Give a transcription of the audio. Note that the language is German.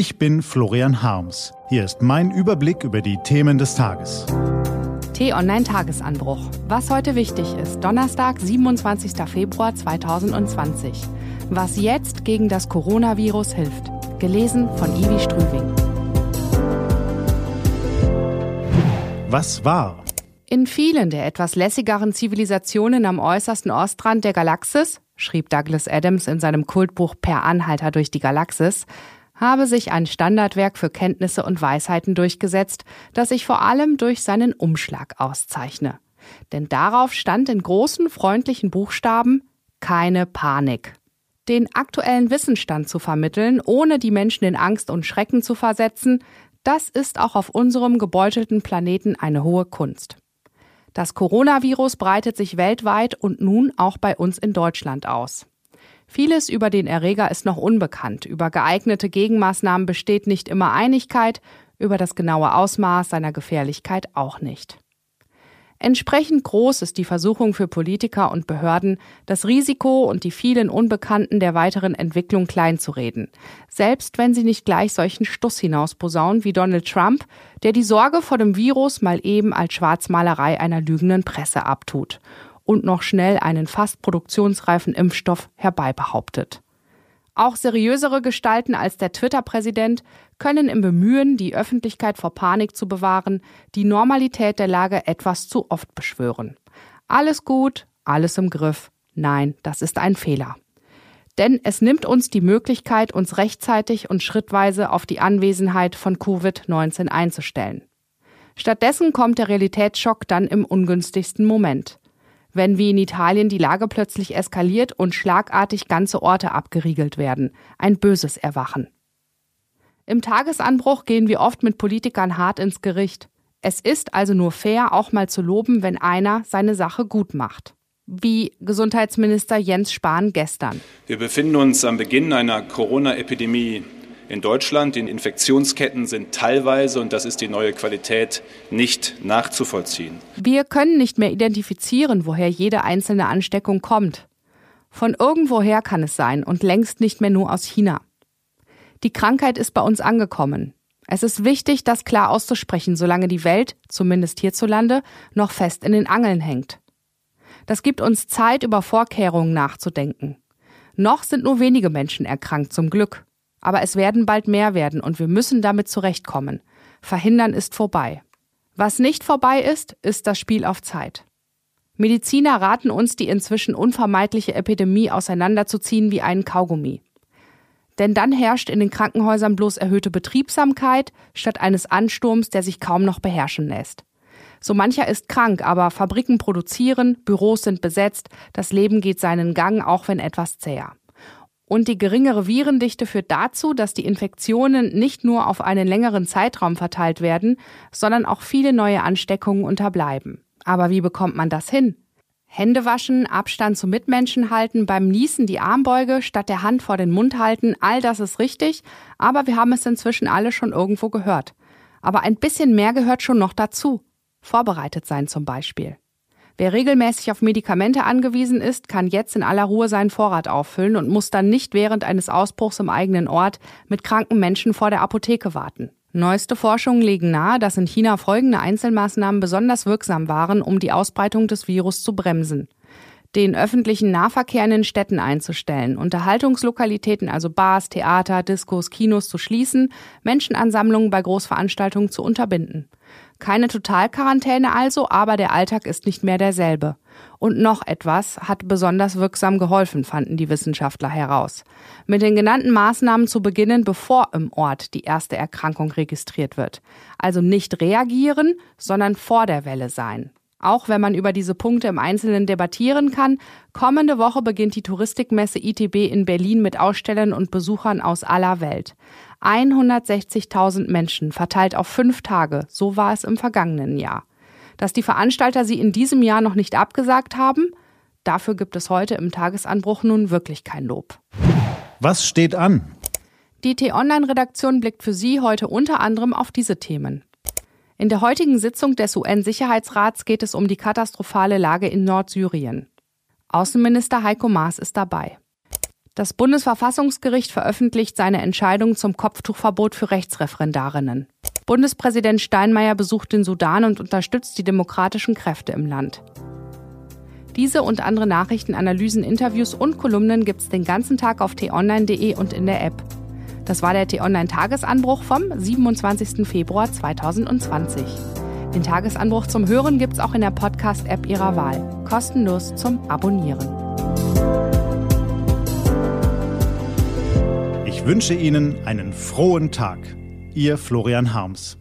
Ich bin Florian Harms. Hier ist mein Überblick über die Themen des Tages. T-Online Tagesanbruch. Was heute wichtig ist. Donnerstag, 27. Februar 2020. Was jetzt gegen das Coronavirus hilft. Gelesen von Ivi Strüving. Was war? In vielen der etwas lässigeren Zivilisationen am äußersten Ostrand der Galaxis, schrieb Douglas Adams in seinem Kultbuch Per Anhalter durch die Galaxis, habe sich ein Standardwerk für Kenntnisse und Weisheiten durchgesetzt, das sich vor allem durch seinen Umschlag auszeichne. Denn darauf stand in großen freundlichen Buchstaben keine Panik. Den aktuellen Wissensstand zu vermitteln, ohne die Menschen in Angst und Schrecken zu versetzen, das ist auch auf unserem gebeutelten Planeten eine hohe Kunst. Das Coronavirus breitet sich weltweit und nun auch bei uns in Deutschland aus. Vieles über den Erreger ist noch unbekannt. Über geeignete Gegenmaßnahmen besteht nicht immer Einigkeit, über das genaue Ausmaß seiner Gefährlichkeit auch nicht. Entsprechend groß ist die Versuchung für Politiker und Behörden, das Risiko und die vielen Unbekannten der weiteren Entwicklung kleinzureden, selbst wenn sie nicht gleich solchen Stuss hinausposaunen wie Donald Trump, der die Sorge vor dem Virus mal eben als Schwarzmalerei einer lügenden Presse abtut und noch schnell einen fast produktionsreifen Impfstoff herbeibehauptet. Auch seriösere Gestalten als der Twitter-Präsident können im Bemühen, die Öffentlichkeit vor Panik zu bewahren, die Normalität der Lage etwas zu oft beschwören. Alles gut, alles im Griff. Nein, das ist ein Fehler. Denn es nimmt uns die Möglichkeit, uns rechtzeitig und schrittweise auf die Anwesenheit von Covid-19 einzustellen. Stattdessen kommt der Realitätsschock dann im ungünstigsten Moment wenn wie in Italien die Lage plötzlich eskaliert und schlagartig ganze Orte abgeriegelt werden. Ein böses Erwachen. Im Tagesanbruch gehen wir oft mit Politikern hart ins Gericht. Es ist also nur fair, auch mal zu loben, wenn einer seine Sache gut macht. Wie Gesundheitsminister Jens Spahn gestern. Wir befinden uns am Beginn einer Corona-Epidemie in Deutschland. Die Infektionsketten sind teilweise, und das ist die neue Qualität, nicht nachzuvollziehen. Wir können nicht mehr identifizieren, woher jede einzelne Ansteckung kommt. Von irgendwoher kann es sein und längst nicht mehr nur aus China. Die Krankheit ist bei uns angekommen. Es ist wichtig, das klar auszusprechen, solange die Welt, zumindest hierzulande, noch fest in den Angeln hängt. Das gibt uns Zeit, über Vorkehrungen nachzudenken. Noch sind nur wenige Menschen erkrankt, zum Glück. Aber es werden bald mehr werden und wir müssen damit zurechtkommen. Verhindern ist vorbei. Was nicht vorbei ist, ist das Spiel auf Zeit. Mediziner raten uns, die inzwischen unvermeidliche Epidemie auseinanderzuziehen wie einen Kaugummi. Denn dann herrscht in den Krankenhäusern bloß erhöhte Betriebsamkeit statt eines Ansturms, der sich kaum noch beherrschen lässt. So mancher ist krank, aber Fabriken produzieren, Büros sind besetzt, das Leben geht seinen Gang, auch wenn etwas zäher. Und die geringere Virendichte führt dazu, dass die Infektionen nicht nur auf einen längeren Zeitraum verteilt werden, sondern auch viele neue Ansteckungen unterbleiben. Aber wie bekommt man das hin? Hände waschen, Abstand zu Mitmenschen halten, beim Niesen die Armbeuge statt der Hand vor den Mund halten, all das ist richtig, aber wir haben es inzwischen alle schon irgendwo gehört. Aber ein bisschen mehr gehört schon noch dazu. Vorbereitet sein zum Beispiel. Wer regelmäßig auf Medikamente angewiesen ist, kann jetzt in aller Ruhe seinen Vorrat auffüllen und muss dann nicht während eines Ausbruchs im eigenen Ort mit kranken Menschen vor der Apotheke warten. Neueste Forschungen legen nahe, dass in China folgende Einzelmaßnahmen besonders wirksam waren, um die Ausbreitung des Virus zu bremsen den öffentlichen Nahverkehr in den Städten einzustellen, Unterhaltungslokalitäten, also Bars, Theater, Diskos, Kinos zu schließen, Menschenansammlungen bei Großveranstaltungen zu unterbinden. Keine Totalquarantäne also, aber der Alltag ist nicht mehr derselbe. Und noch etwas hat besonders wirksam geholfen, fanden die Wissenschaftler heraus. Mit den genannten Maßnahmen zu beginnen, bevor im Ort die erste Erkrankung registriert wird. Also nicht reagieren, sondern vor der Welle sein. Auch wenn man über diese Punkte im Einzelnen debattieren kann, kommende Woche beginnt die Touristikmesse ITB in Berlin mit Ausstellern und Besuchern aus aller Welt. 160.000 Menschen verteilt auf fünf Tage, so war es im vergangenen Jahr. Dass die Veranstalter sie in diesem Jahr noch nicht abgesagt haben, dafür gibt es heute im Tagesanbruch nun wirklich kein Lob. Was steht an? Die T-Online-Redaktion blickt für Sie heute unter anderem auf diese Themen. In der heutigen Sitzung des UN-Sicherheitsrats geht es um die katastrophale Lage in Nordsyrien. Außenminister Heiko Maas ist dabei. Das Bundesverfassungsgericht veröffentlicht seine Entscheidung zum Kopftuchverbot für Rechtsreferendarinnen. Bundespräsident Steinmeier besucht den Sudan und unterstützt die demokratischen Kräfte im Land. Diese und andere Nachrichten, Analysen, Interviews und Kolumnen gibt's den ganzen Tag auf t-online.de und in der App. Das war der T-Online-Tagesanbruch vom 27. Februar 2020. Den Tagesanbruch zum Hören gibt's auch in der Podcast-App Ihrer Wahl. Kostenlos zum Abonnieren. Ich wünsche Ihnen einen frohen Tag. Ihr Florian Harms.